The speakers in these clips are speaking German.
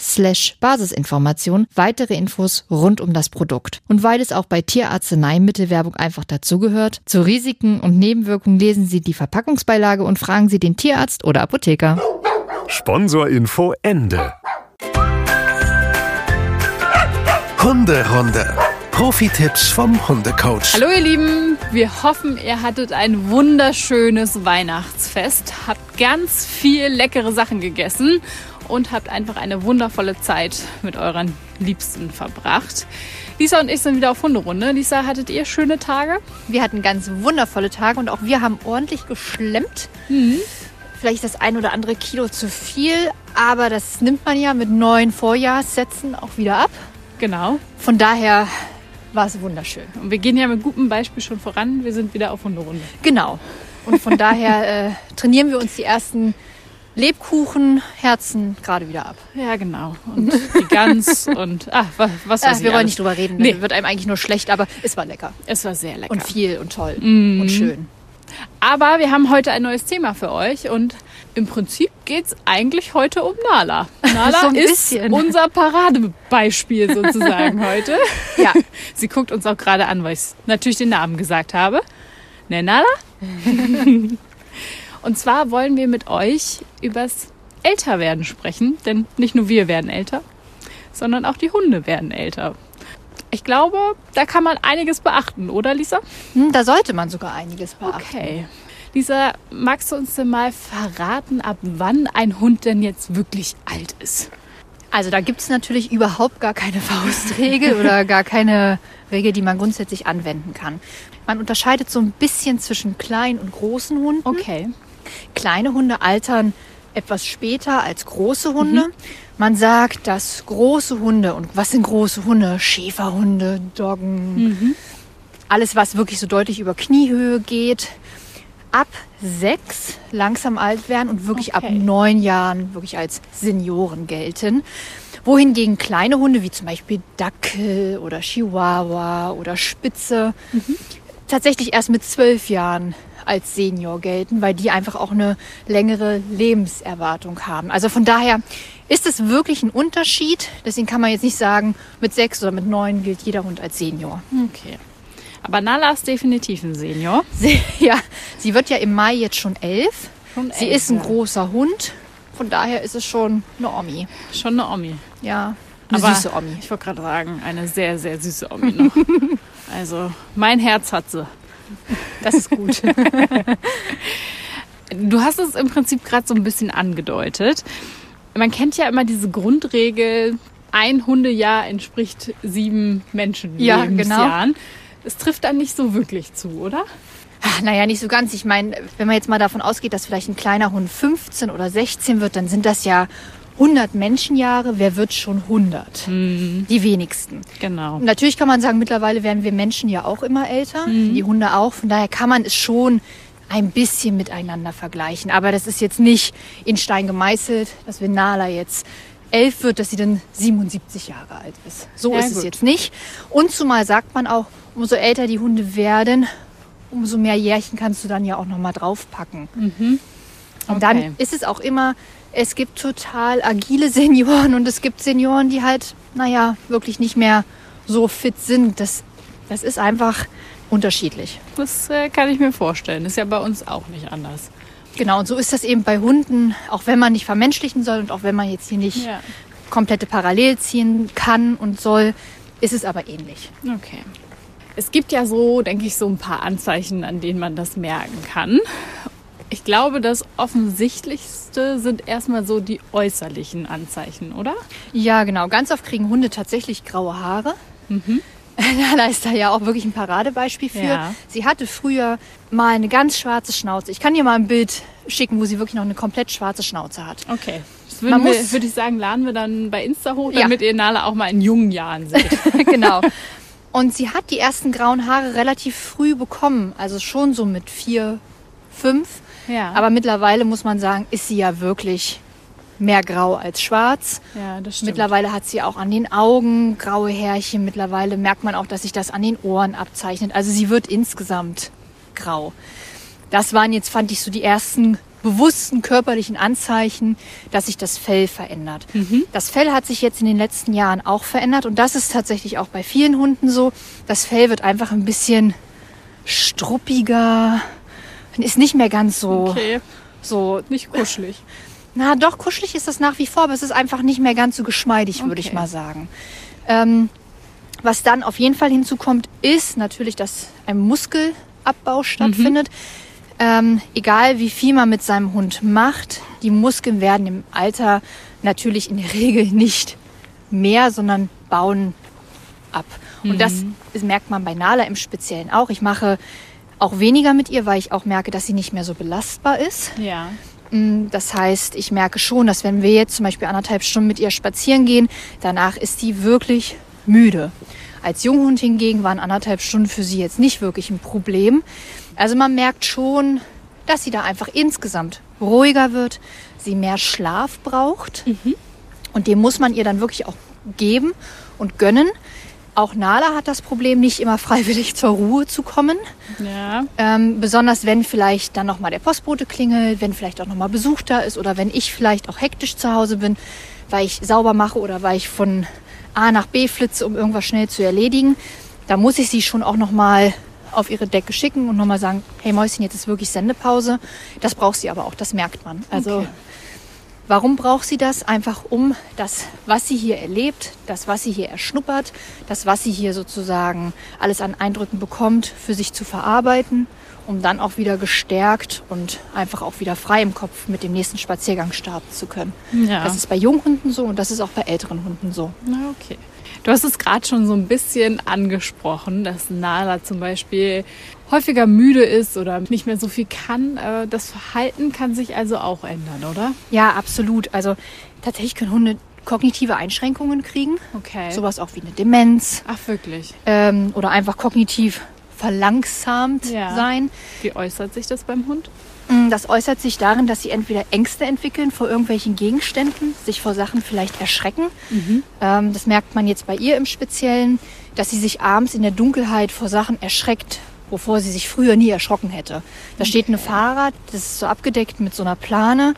slash Basisinformation weitere Infos rund um das Produkt. Und weil es auch bei Tierarzneimittelwerbung einfach dazugehört, zu Risiken und Nebenwirkungen lesen Sie die Verpackungsbeilage und fragen Sie den Tierarzt oder Apotheker. Sponsorinfo Ende. Hunderunde. Profi-Tipps vom Hundecoach. Hallo ihr Lieben, wir hoffen, ihr hattet ein wunderschönes Weihnachtsfest, habt ganz viel leckere Sachen gegessen und habt einfach eine wundervolle Zeit mit euren Liebsten verbracht. Lisa und ich sind wieder auf Hunderunde. Lisa, hattet ihr schöne Tage? Wir hatten ganz wundervolle Tage und auch wir haben ordentlich geschlemmt. Vielleicht das ein oder andere Kilo zu viel, aber das nimmt man ja mit neuen Vorjahrssätzen auch wieder ab. Genau. Von daher war es wunderschön. Und wir gehen ja mit gutem Beispiel schon voran. Wir sind wieder auf Hunderunde. Genau. Und von daher äh, trainieren wir uns die ersten Lebkuchenherzen gerade wieder ab. Ja, genau. Und die Gans und ach, was, was ich wir wollen alles. nicht drüber reden, Nee. wird einem eigentlich nur schlecht, aber es war lecker. Es war sehr lecker. Und viel und toll Mhm. und schön. Aber wir haben heute ein neues Thema für euch und im Prinzip geht es eigentlich heute um Nala. Nala So ist bisschen. unser Paradebeispiel sozusagen heute. Ja. Sie guckt uns auch gerade an, weil ich natürlich den Namen gesagt habe. Ne, Nala? Und zwar wollen wir mit euch übers Älterwerden sprechen, denn nicht nur wir werden älter, sondern auch die Hunde werden älter. Ich glaube, da kann man einiges beachten, oder Lisa? Hm, da sollte man sogar einiges beachten. Okay. Lisa, magst du uns denn mal verraten, ab wann ein Hund denn jetzt wirklich alt ist? Also da gibt es natürlich überhaupt gar keine Faustregel oder gar keine Regel, die man grundsätzlich anwenden kann. Man unterscheidet so ein bisschen zwischen kleinen und großen Hunden. Okay. Kleine Hunde altern etwas später als große Hunde. Man sagt, dass große Hunde, und was sind große Hunde? Schäferhunde, Doggen, alles, was wirklich so deutlich über Kniehöhe geht, ab sechs langsam alt werden und wirklich ab Okay. neun Jahren wirklich als Senioren gelten. Wohingegen kleine Hunde wie zum Beispiel Dackel oder Chihuahua oder Spitze tatsächlich erst mit zwölf Jahren als Senior gelten, weil die einfach auch eine längere Lebenserwartung haben. Also von daher ist es wirklich ein Unterschied. Deswegen kann man jetzt nicht sagen, mit sechs oder mit neun gilt jeder Hund als Senior. Okay. Aber Nala ist definitiv ein Senior. Sie, ja, sie wird ja im Mai jetzt schon elf. Schon Sie elf, ist ein ja. großer Hund. Von daher ist es schon eine Omi. Schon eine Omi. Ja, eine Aber süße Omi. Ich wollte gerade sagen, eine sehr, sehr süße Omi noch. also, mein Herz hat sie. Das ist gut. Du hast es im Prinzip gerade so ein bisschen angedeutet. Man kennt ja immer diese Grundregel, ein Hundejahr entspricht sieben Ja, Menschenlebensjahren. Es trifft dann nicht so wirklich zu, oder? Ach, Naja, nicht so ganz. Ich meine, wenn man jetzt mal davon ausgeht, dass vielleicht ein kleiner Hund 15 oder 16 wird, dann sind das ja 100 Menschenjahre. Wer wird schon 100? Die wenigsten. Genau. Natürlich kann man sagen, mittlerweile werden wir Menschen ja auch immer älter, die Hunde auch. Von daher kann man es schon ein bisschen miteinander vergleichen. Aber das ist jetzt nicht in Stein gemeißelt, dass wenn Nala jetzt elf wird, dass sie dann 77 Jahre alt ist. So Ja, ist es gut. jetzt nicht. Und zumal sagt man auch, umso älter die Hunde werden, umso mehr Jährchen kannst du dann ja auch noch mal draufpacken. Und Okay. dann ist es auch immer, es gibt total agile Senioren und es gibt Senioren, die halt, naja, wirklich nicht mehr so fit sind. Das, das ist einfach unterschiedlich. Das äh, kann ich mir vorstellen. Ist ja bei uns auch nicht anders. Genau, und so ist das eben bei Hunden, auch wenn man nicht vermenschlichen soll und auch wenn man jetzt hier nicht Ja. komplette Parallel ziehen kann und soll, ist es aber ähnlich. Okay. Es gibt ja so, denke ich, so ein paar Anzeichen, an denen man das merken kann. Ich glaube, das offensichtlichste sind erstmal so die äußerlichen Anzeichen, oder? Ja, genau. Ganz oft kriegen Hunde tatsächlich graue Haare. Mhm. Nala ist da ja auch wirklich ein Paradebeispiel für. Ja. Sie hatte früher mal eine ganz schwarze Schnauze. Ich kann dir mal ein Bild schicken, wo sie wirklich noch eine komplett schwarze Schnauze hat. Okay. Das Man würden wir, muss- würde ich sagen, laden wir dann bei Insta hoch, Ja. damit ihr Nala auch mal in jungen Jahren seht. genau. Und sie hat die ersten grauen Haare relativ früh bekommen. Also schon so mit vier, fünf. Ja. Aber mittlerweile muss man sagen, ist sie ja wirklich mehr grau als schwarz. ja, das stimmt. Mittlerweile hat sie auch an den Augen graue Härchen. Mittlerweile merkt man auch, dass sich das an den Ohren abzeichnet. Also sie wird insgesamt grau. Das waren jetzt, fand ich, so die ersten bewussten körperlichen Anzeichen, dass sich das Fell verändert. Das Fell hat sich jetzt in den letzten Jahren auch verändert und das ist tatsächlich auch bei vielen Hunden so. Das Fell wird einfach ein bisschen struppiger, ist nicht mehr ganz so, Okay, so nicht kuschelig. na doch, kuschelig ist das nach wie vor, aber es ist einfach nicht mehr ganz so geschmeidig, würde ich Okay. mal sagen. Ähm, was dann auf jeden Fall hinzukommt, ist natürlich, dass ein Muskelabbau stattfindet. Ähm, egal wie viel man mit seinem Hund macht, die Muskeln werden im Alter natürlich in der Regel nicht mehr, sondern bauen ab. Und das ist- merkt man bei Nala im Speziellen auch. Ich mache auch weniger mit ihr, weil ich auch merke, dass sie nicht mehr so belastbar ist. Ja. Mm, Das heißt, ich merke schon, dass wenn wir jetzt zum Beispiel anderthalb Stunden mit ihr spazieren gehen, danach ist sie wirklich müde. Als Junghund hingegen waren anderthalb Stunden für sie jetzt nicht wirklich ein Problem. Also man merkt schon, dass sie da einfach insgesamt ruhiger wird, sie mehr Schlaf braucht. Und den muss man ihr dann wirklich auch geben und gönnen. Auch Nala hat das Problem, nicht immer freiwillig zur Ruhe zu kommen. Ja. Ähm, besonders wenn vielleicht dann nochmal der Postbote klingelt, wenn vielleicht auch nochmal Besuch da ist oder wenn ich vielleicht auch hektisch zu Hause bin, weil ich sauber mache oder weil ich von A nach B flitze, um irgendwas schnell zu erledigen. Da muss ich sie schon auch nochmal auf ihre Decke schicken und nochmal sagen, hey Mäuschen, jetzt ist wirklich Sendepause. Das braucht sie aber auch, das merkt man. Also Okay. Warum braucht sie das? Einfach um das, was sie hier erlebt, das, was sie hier erschnuppert, das, was sie hier sozusagen alles an Eindrücken bekommt, für sich zu verarbeiten, um dann auch wieder gestärkt und einfach auch wieder frei im Kopf mit dem nächsten Spaziergang starten zu können. Ja. Das ist bei Junghunden so und das ist auch bei älteren Hunden so. Na, okay. Du hast es gerade schon so ein bisschen angesprochen, dass Nala zum Beispiel häufiger müde ist oder nicht mehr so viel kann. Äh, Das Verhalten kann sich also auch ändern, oder? Ja, absolut. Also tatsächlich können Hunde kognitive Einschränkungen kriegen. Okay. Sowas auch wie eine Demenz Ach, wirklich? ähm, oder einfach kognitiv verlangsamt Ja. sein. Wie äußert sich das beim Hund? Mm, Das äußert sich darin, dass sie entweder Ängste entwickeln vor irgendwelchen Gegenständen, sich vor Sachen vielleicht erschrecken. Ähm, das merkt man jetzt bei ihr im Speziellen, dass sie sich abends in der Dunkelheit vor Sachen erschreckt, wovor sie sich früher nie erschrocken hätte. Da steht ein Fahrrad, das ist so abgedeckt mit so einer Plane.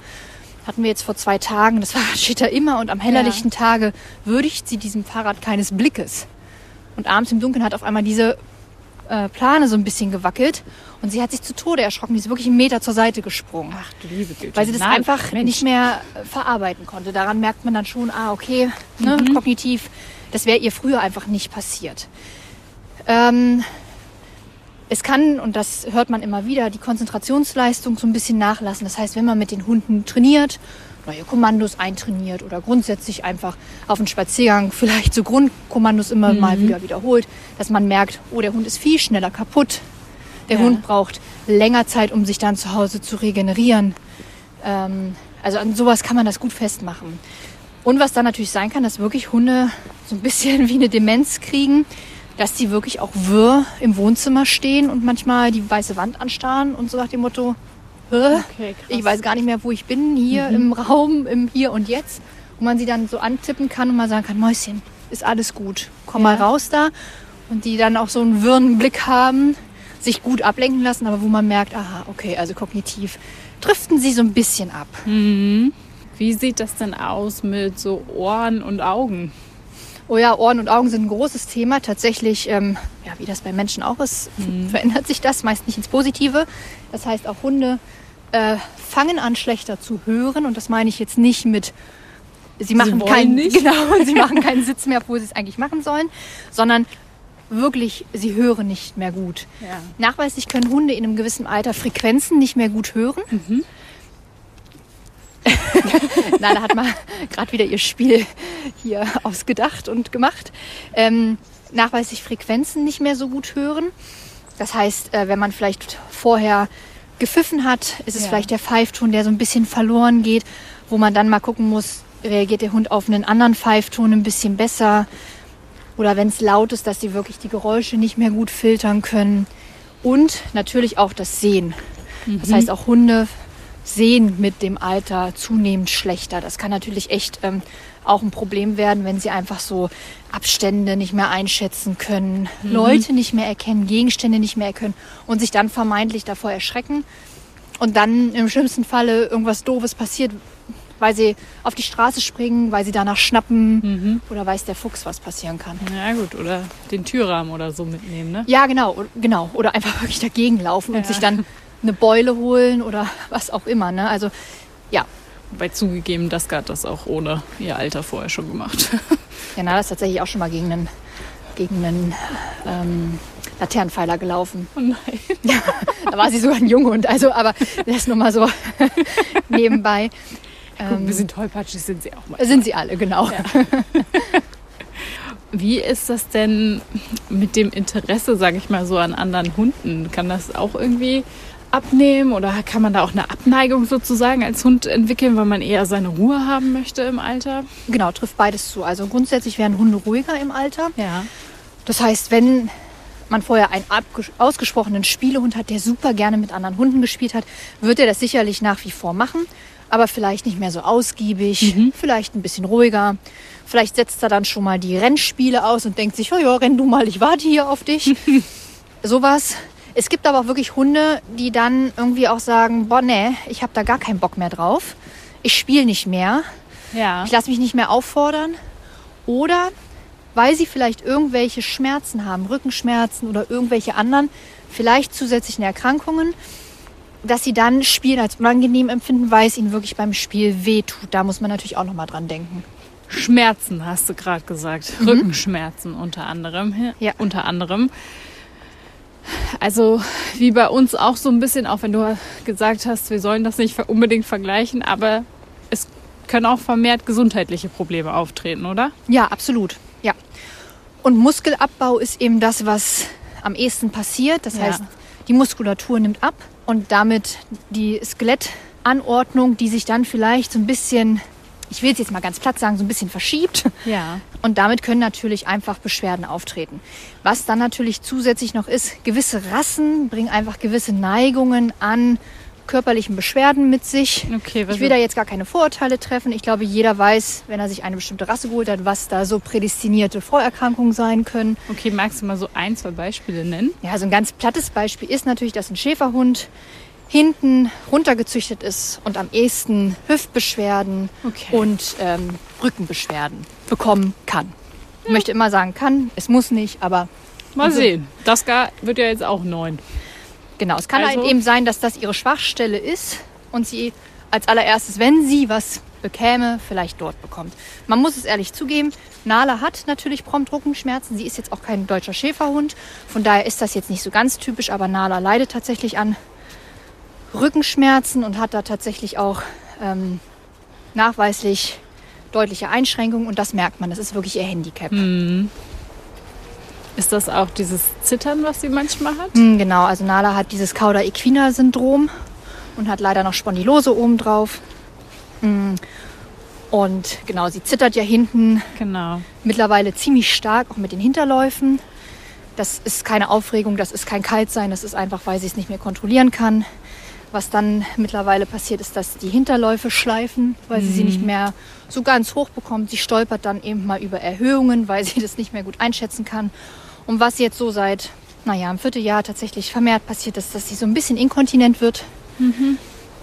Hatten wir jetzt vor zwei Tagen. Das Fahrrad steht da immer und am hellerlichten Tage würdigt sie diesem Fahrrad keines Blickes. Und abends im Dunkeln hat auf einmal diese äh, Plane so ein bisschen gewackelt und sie hat sich zu Tode erschrocken. Die ist wirklich einen Meter zur Seite gesprungen. Ach du liebe Güte. Weil sie das Nala, einfach Mensch. nicht mehr äh, verarbeiten konnte. Daran merkt man dann schon, ah, okay, ne, kognitiv, das wäre ihr früher einfach nicht passiert. Ähm, es kann, und das hört man immer wieder, die Konzentrationsleistung so ein bisschen nachlassen. Das heißt, wenn man mit den Hunden trainiert, neue Kommandos eintrainiert oder grundsätzlich einfach auf einen Spaziergang vielleicht so Grundkommandos immer mal wieder wiederholt, dass man merkt, oh, der Hund ist viel schneller kaputt. Der Ja. Hund braucht länger Zeit, um sich dann zu Hause zu regenerieren. Ähm, also an sowas kann man das gut festmachen. Und was dann natürlich sein kann, dass wirklich Hunde so ein bisschen wie eine Demenz kriegen, dass die wirklich auch wirr im Wohnzimmer stehen und manchmal die weiße Wand anstarren und so nach dem Motto? Okay, ich weiß gar nicht mehr, wo ich bin, hier im Raum, im Hier und Jetzt. Und man sie dann so antippen kann und mal sagen kann, Mäuschen, ist alles gut, komm mal Ja. raus da. Und die dann auch so einen wirren Blick haben, sich gut ablenken lassen, aber wo man merkt, aha, okay, also kognitiv driften sie so ein bisschen ab. Wie sieht das denn aus mit so Ohren und Augen? Oh ja, Ohren und Augen sind ein großes Thema. Tatsächlich, ähm, ja, wie das bei Menschen auch ist, verändert sich das meist nicht ins Positive. Das heißt, auch Hunde äh, fangen an, schlechter zu hören. Und das meine ich jetzt nicht mit sie machen wollen keinen, nicht. genau, sie machen keinen Sitz mehr, obwohl sie es eigentlich machen sollen, sondern wirklich, sie hören nicht mehr gut. Ja. Nachweislich können Hunde in einem gewissen Alter Frequenzen nicht mehr gut hören. Nala hat mal gerade wieder ihr Spiel hier ausgedacht und gemacht. Ähm, nachweislich Frequenzen nicht mehr so gut hören. Das heißt, äh, wenn man vielleicht vorher gepfiffen hat, ist es Ja. vielleicht der Pfeifton, der so ein bisschen verloren geht, wo man dann mal gucken muss, reagiert der Hund auf einen anderen Pfeifton ein bisschen besser. Oder wenn es laut ist, dass sie wirklich die Geräusche nicht mehr gut filtern können. Und natürlich auch das Sehen. Das heißt, auch Hunde sehen mit dem Alter zunehmend schlechter. Das kann natürlich echt ähm, auch ein Problem werden, wenn sie einfach so Abstände nicht mehr einschätzen können, Leute nicht mehr erkennen, Gegenstände nicht mehr erkennen und sich dann vermeintlich davor erschrecken. Und dann im schlimmsten Falle irgendwas Doofes passiert, weil sie auf die Straße springen, weil sie danach schnappen oder weiß der Fuchs, was passieren kann. Ja gut, oder den Türrahmen oder so mitnehmen, ne? Ja, genau, genau. Oder einfach wirklich dagegen laufen und Ja. sich dann eine Beule holen oder was auch immer. Ne? Also ja, Wobei zugegeben, das hat das auch ohne ihr Alter vorher schon gemacht. ja, na, das ist tatsächlich auch schon mal gegen einen, gegen einen ähm, Laternenpfeiler gelaufen. Oh nein. Da war sie sogar ein Junghund. Also, aber das nur mal so nebenbei. Guck, Ähm, ein bisschen tollpatschig sind sie auch mal. sind sie alle, genau. Wie ist das denn mit dem Interesse, sage ich mal so, an anderen Hunden? Kann das auch irgendwie abnehmen oder kann man da auch eine Abneigung sozusagen als Hund entwickeln, weil man eher seine Ruhe haben möchte im Alter? Genau, trifft beides zu. Also grundsätzlich werden Hunde ruhiger im Alter. Ja. Das heißt, wenn man vorher einen ausgesprochenen Spielehund hat, der super gerne mit anderen Hunden gespielt hat, wird er das sicherlich nach wie vor machen, aber vielleicht nicht mehr so ausgiebig, vielleicht ein bisschen ruhiger. Vielleicht setzt er dann schon mal die Rennspiele aus und denkt sich, oh ja, renn du mal, ich warte hier auf dich. Sowas. Es gibt aber auch wirklich Hunde, die dann irgendwie auch sagen, boah, nee, ich habe da gar keinen Bock mehr drauf. Ich spiele nicht mehr. Ja. Ich lasse mich nicht mehr auffordern. Oder weil sie vielleicht irgendwelche Schmerzen haben, Rückenschmerzen oder irgendwelche anderen, vielleicht zusätzlichen Erkrankungen, dass sie dann Spielen als unangenehm empfinden, weil es ihnen wirklich beim Spiel wehtut. Da muss man natürlich auch nochmal dran denken. Schmerzen hast du gerade gesagt. Rückenschmerzen unter anderem. Ja. Unter anderem. Also wie bei uns auch so ein bisschen, auch wenn du gesagt hast, wir sollen das nicht unbedingt vergleichen, aber es können auch vermehrt gesundheitliche Probleme auftreten, oder? Ja, absolut. Ja. Und Muskelabbau ist eben das, was am ehesten passiert. Das Ja. heißt, die Muskulatur nimmt ab und damit die Skelettanordnung, die sich dann vielleicht so ein bisschen, ich will es jetzt mal ganz platt sagen, so ein bisschen verschiebt. Ja. Und damit können natürlich einfach Beschwerden auftreten. Was dann natürlich zusätzlich noch ist, gewisse Rassen bringen einfach gewisse Neigungen an körperlichen Beschwerden mit sich. Okay, Ich will da jetzt gar keine Vorurteile treffen. Ich glaube, jeder weiß, wenn er sich eine bestimmte Rasse geholt hat, was da so prädestinierte Vorerkrankungen sein können. Okay, magst du mal so ein, zwei Beispiele nennen? Ja, so ein ganz plattes Beispiel ist natürlich, dass ein Schäferhund hinten runtergezüchtet ist und am ehesten Hüftbeschwerden Okay. und ähm, Rückenbeschwerden bekommen kann. Ich möchte immer sagen kann, es muss nicht, aber Mal Also- sehen. Das gar wird ja jetzt auch neun. genau, es kann Also- halt eben sein, dass das ihre Schwachstelle ist und sie als allererstes, wenn sie was bekäme, vielleicht dort bekommt. Man muss es ehrlich zugeben, Nala hat natürlich prompt Rückenschmerzen. Sie ist jetzt auch kein deutscher Schäferhund. Von daher ist das jetzt nicht so ganz typisch, aber Nala leidet tatsächlich an Rückenschmerzen und hat da tatsächlich auch ähm, nachweislich deutliche Einschränkungen und das merkt man. Das ist wirklich ihr Handicap. Ist das auch dieses Zittern, was sie manchmal hat? Mm, Genau, also Nala hat dieses Cauda-Equina-Syndrom und hat leider noch Spondylose obendrauf. Mm, Und genau, sie zittert ja hinten Genau. mittlerweile ziemlich stark, auch mit den Hinterläufen. Das ist keine Aufregung, das ist kein Kaltsein, das ist einfach, weil sie es nicht mehr kontrollieren kann. Was dann mittlerweile passiert, ist, dass die Hinterläufe schleifen, weil sie sie nicht mehr so ganz hoch bekommt. Sie stolpert dann eben mal über Erhöhungen, weil sie das nicht mehr gut einschätzen kann. Und was jetzt so seit, naja, im Vierteljahr tatsächlich vermehrt passiert ist, dass sie so ein bisschen inkontinent wird.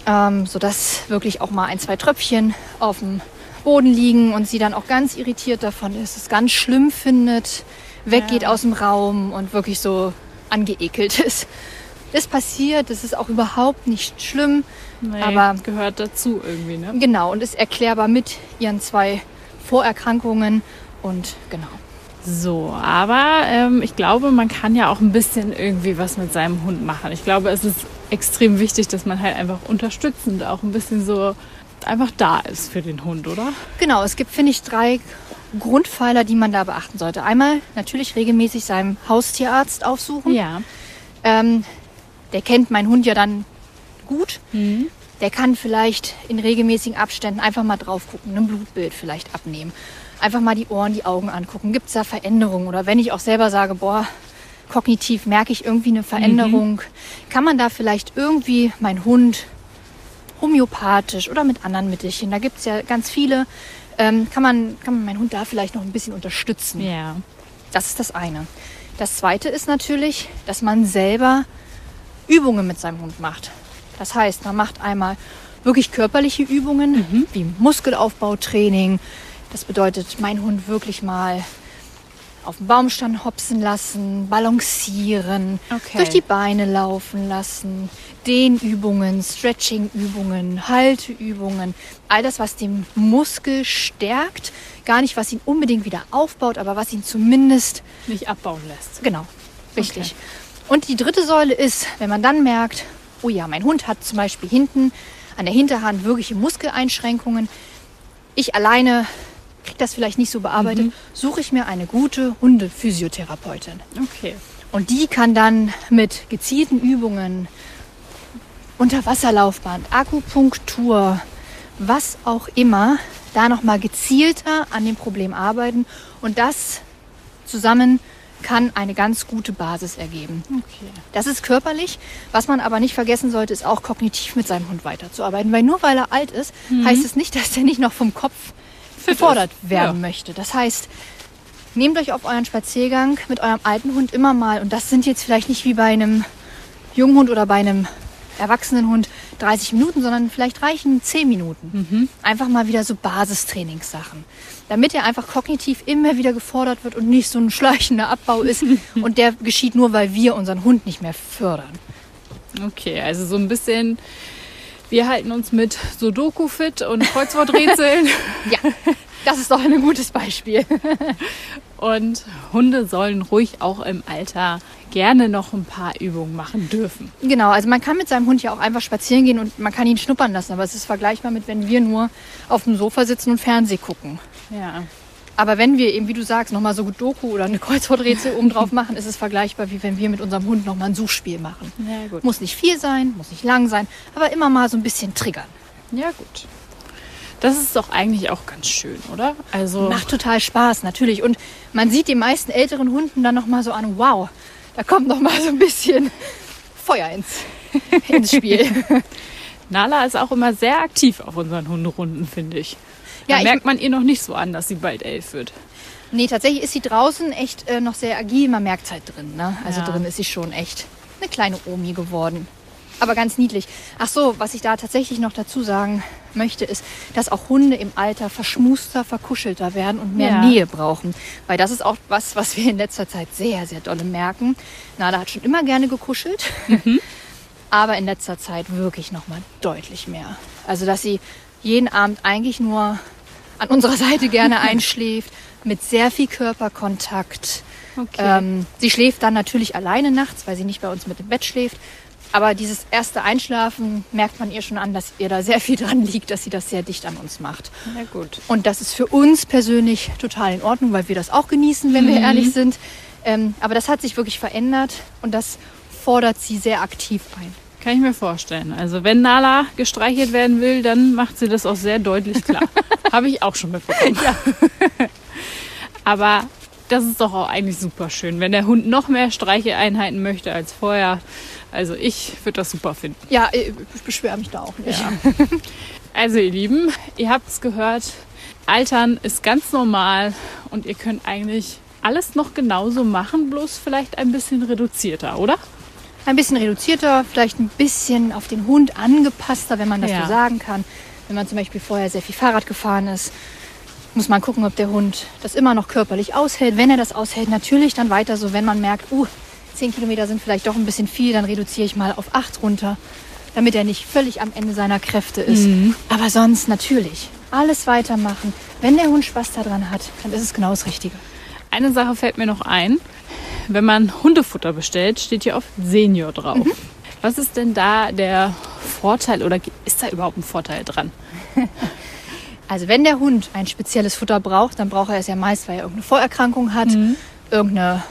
Ähm, sodass wirklich auch mal ein, zwei Tröpfchen auf dem Boden liegen und sie dann auch ganz irritiert davon ist, es ganz schlimm findet, weggeht aus dem Raum und wirklich so angeekelt ist. Das passiert, das ist auch überhaupt nicht schlimm. Nee, Aber- gehört dazu irgendwie, ne? Genau, und ist erklärbar mit ihren zwei Vorerkrankungen und genau. So, aber ähm, ich glaube, man kann ja auch ein bisschen irgendwie was mit seinem Hund machen. Ich glaube, es ist extrem wichtig, dass man halt einfach unterstützend auch ein bisschen so einfach da ist für den Hund, oder? Genau, es gibt, finde ich, drei Grundpfeiler, die man da beachten sollte. Einmal natürlich regelmäßig seinem Haustierarzt aufsuchen. Ja. Ähm, der kennt meinen Hund ja dann gut. Der kann vielleicht in regelmäßigen Abständen einfach mal drauf gucken, ein Blutbild vielleicht abnehmen. Einfach mal die Ohren, die Augen angucken. Gibt es da Veränderungen? Oder wenn ich auch selber sage, boah, kognitiv merke ich irgendwie eine Veränderung, kann man da vielleicht irgendwie meinen Hund homöopathisch oder mit anderen Mittelchen, da gibt es ja ganz viele, ähm, kann, man, kann man meinen Hund da vielleicht noch ein bisschen unterstützen. Ja. Das ist das eine. Das zweite ist natürlich, dass man selber Übungen mit seinem Hund macht. Das heißt, man macht einmal wirklich körperliche Übungen, wie Muskelaufbautraining. Das bedeutet, mein Hund wirklich mal auf dem Baumstamm hopsen lassen, balancieren, Okay. durch die Beine laufen lassen, Dehnübungen, Stretchingübungen, Halteübungen, all das, was den Muskel stärkt, gar nicht, was ihn unbedingt wieder aufbaut, aber was ihn zumindest Nicht abbauen lässt. Genau, richtig. Und die dritte Säule ist, wenn man dann merkt, oh ja, mein Hund hat zum Beispiel hinten an der Hinterhand wirkliche Muskeleinschränkungen. Ich alleine kriege das vielleicht nicht so bearbeitet, suche ich mir eine gute Hundephysiotherapeutin. Okay. Und die kann dann mit gezielten Übungen, Unterwasserlaufband, Akupunktur, was auch immer, da nochmal gezielter an dem Problem arbeiten. Und das zusammen kann eine ganz gute Basis ergeben. Okay. Das ist körperlich. Was man aber nicht vergessen sollte, ist auch kognitiv mit seinem Hund weiterzuarbeiten. Weil nur weil er alt ist, heißt es nicht, dass er nicht noch vom Kopf gefordert ist. werden Ja. möchte. Das heißt, nehmt euch auf euren Spaziergang mit eurem alten Hund immer mal, und das sind jetzt vielleicht nicht wie bei einem jungen Hund oder bei einem erwachsenen Hund 30 Minuten, sondern vielleicht reichen 10 Minuten. Einfach mal wieder so Basistrainingssachen. Damit er einfach kognitiv immer wieder gefordert wird und nicht so ein schleichender Abbau ist. und der geschieht nur, weil wir unseren Hund nicht mehr fördern. Okay, also so ein bisschen. Wir halten uns mit Sudoku fit und Kreuzworträtseln. Ja, das ist doch ein gutes Beispiel. und Hunde sollen ruhig auch im Alter gerne noch ein paar Übungen machen dürfen. Genau, also man kann mit seinem Hund ja auch einfach spazieren gehen und man kann ihn schnuppern lassen. Aber es ist vergleichbar mit, wenn wir nur auf dem Sofa sitzen und Fernseh gucken. Ja. Aber wenn wir eben, wie du sagst, nochmal so gut Doku oder eine Kreuzworträtsel oben drauf machen, ist es vergleichbar, wie wenn wir mit unserem Hund nochmal ein Suchspiel machen. Ja, gut. Muss nicht viel sein, muss nicht lang sein, aber immer mal so ein bisschen triggern. Ja, gut. Das ist doch eigentlich auch ganz schön, oder? Also, Macht total Spaß, natürlich. Und man sieht den meisten älteren Hunden dann nochmal so an, wow, da kommt nochmal so ein bisschen Feuer ins, ins Spiel. Nala ist auch immer sehr aktiv auf unseren Hunderunden, finde ich. Da Ja, merkt man ihr noch nicht so an, dass sie bald elf wird. Nee, tatsächlich ist sie draußen echt äh, noch sehr agil. Man merkt es halt drin. Ne? Also Ja. drin ist sie schon echt eine kleine Omi geworden. Aber ganz niedlich. Ach so, was ich da tatsächlich noch dazu sagen möchte, ist, dass auch Hunde im Alter verschmuster, verkuschelter werden und mehr Ja. Nähe brauchen. Weil das ist auch was, was wir in letzter Zeit sehr, sehr dolle merken. Nada hat schon immer gerne gekuschelt. Aber in letzter Zeit wirklich nochmal deutlich mehr. Also, dass sie jeden Abend eigentlich nur an unserer Seite gerne einschläft, mit sehr viel Körperkontakt. Okay. Ähm, sie schläft dann natürlich alleine nachts, weil sie nicht bei uns mit im Bett schläft. Aber dieses erste Einschlafen merkt man ihr schon an, dass ihr da sehr viel dran liegt, dass sie das sehr dicht an uns macht. Na gut. Und das ist für uns persönlich total in Ordnung, weil wir das auch genießen, wenn wir ehrlich sind. Ähm, aber das hat sich wirklich verändert und das fordert sie sehr aktiv ein. Kann ich mir vorstellen. Also wenn Nala gestreichelt werden will, dann macht sie das auch sehr deutlich klar. Habe ich auch schon mitbekommen. Aber das ist doch auch eigentlich super schön, wenn der Hund noch mehr Streicheleinheiten möchte als vorher. Also ich würde das super finden. Ja, ich beschwere mich da auch nicht. Also ihr Lieben, ihr habt es gehört, Altern ist ganz normal und ihr könnt eigentlich alles noch genauso machen, bloß vielleicht ein bisschen reduzierter, oder? Ein bisschen reduzierter, vielleicht ein bisschen auf den Hund angepasster, wenn man das Ja. so sagen kann. Wenn man zum Beispiel vorher sehr viel Fahrrad gefahren ist, muss man gucken, ob der Hund das immer noch körperlich aushält. Wenn er das aushält, natürlich dann weiter so, wenn man merkt, uh, 10 Kilometer sind vielleicht doch ein bisschen viel, dann reduziere ich mal auf 8 runter. damit er nicht völlig am Ende seiner Kräfte ist. Aber sonst natürlich alles weitermachen. Wenn der Hund Spaß daran hat, dann ist es genau das Richtige. Eine Sache fällt mir noch ein. Wenn man Hundefutter bestellt, steht hier oft Senior drauf. Was ist denn da der Vorteil oder ist da überhaupt ein Vorteil dran? Also wenn der Hund ein spezielles Futter braucht, dann braucht er es ja meist, weil er irgendeine Vorerkrankung hat, irgendeine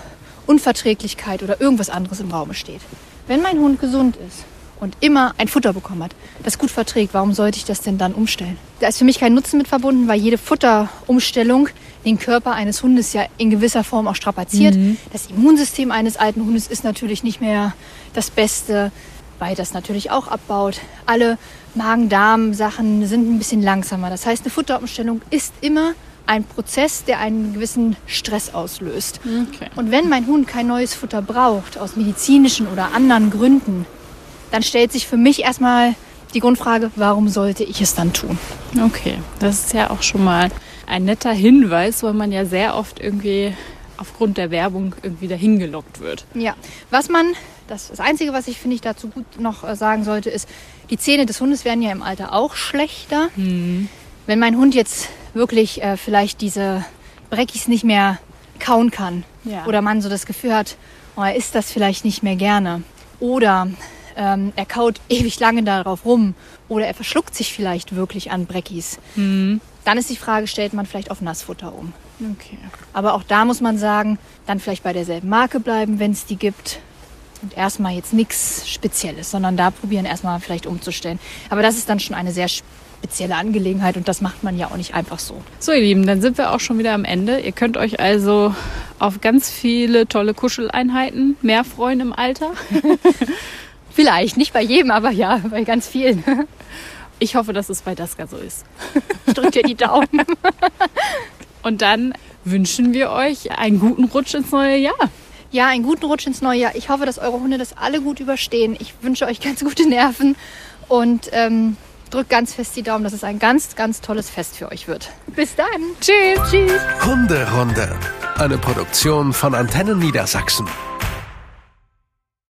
Unverträglichkeit oder irgendwas anderes im Raum steht. Wenn mein Hund gesund ist und immer ein Futter bekommen hat, das gut verträgt, warum sollte ich das denn dann umstellen? Da ist für mich kein Nutzen mit verbunden, weil jede Futterumstellung den Körper eines Hundes ja in gewisser Form auch strapaziert. Das Immunsystem eines alten Hundes ist natürlich nicht mehr das Beste, weil das natürlich auch abbaut. Alle Magen-Darm-Sachen sind ein bisschen langsamer. Das heißt, eine Futterumstellung ist immer ein Prozess, der einen gewissen Stress auslöst. Okay. Und wenn mein Hund kein neues Futter braucht, aus medizinischen oder anderen Gründen, dann stellt sich für mich erstmal die Grundfrage, warum sollte ich es dann tun? Okay, das ist ja auch schon mal ein netter Hinweis, weil man ja sehr oft irgendwie aufgrund der Werbung irgendwie dahin gelockt wird. Ja, was man, das, das Einzige, was ich finde ich dazu gut noch äh, sagen sollte, ist, die Zähne des Hundes werden ja im Alter auch schlechter. Wenn mein Hund jetzt wirklich äh, vielleicht diese Breckis nicht mehr kauen kann Ja. oder man so das Gefühl hat, oh, er isst das vielleicht nicht mehr gerne oder ähm, er kaut ewig lange darauf rum oder er verschluckt sich vielleicht wirklich an Breckis, dann ist die Frage, stellt man vielleicht auf Nassfutter um. Okay. Aber auch da muss man sagen, dann vielleicht bei derselben Marke bleiben, wenn es die gibt. Und erstmal jetzt nichts Spezielles, sondern da probieren erstmal vielleicht umzustellen. Aber das ist dann schon eine sehr spezielle Angelegenheit und das macht man ja auch nicht einfach so. So, ihr Lieben, dann sind wir auch schon wieder am Ende. Ihr könnt euch also auf ganz viele tolle Kuscheleinheiten mehr freuen im Alter. Vielleicht, nicht bei jedem, aber ja, bei ganz vielen. Ich hoffe, dass es bei Daska so ist. Ich drück dir die Daumen. Und dann wünschen wir euch einen guten Rutsch ins neue Jahr. Ja, einen guten Rutsch ins neue Jahr. Ich hoffe, dass eure Hunde das alle gut überstehen. Ich wünsche euch ganz gute Nerven und ähm, drückt ganz fest die Daumen, dass es ein ganz, ganz tolles Fest für euch wird. Bis dann. Tschüss. Tschüss. Hunderunde. Eine Produktion von Antennen Niedersachsen.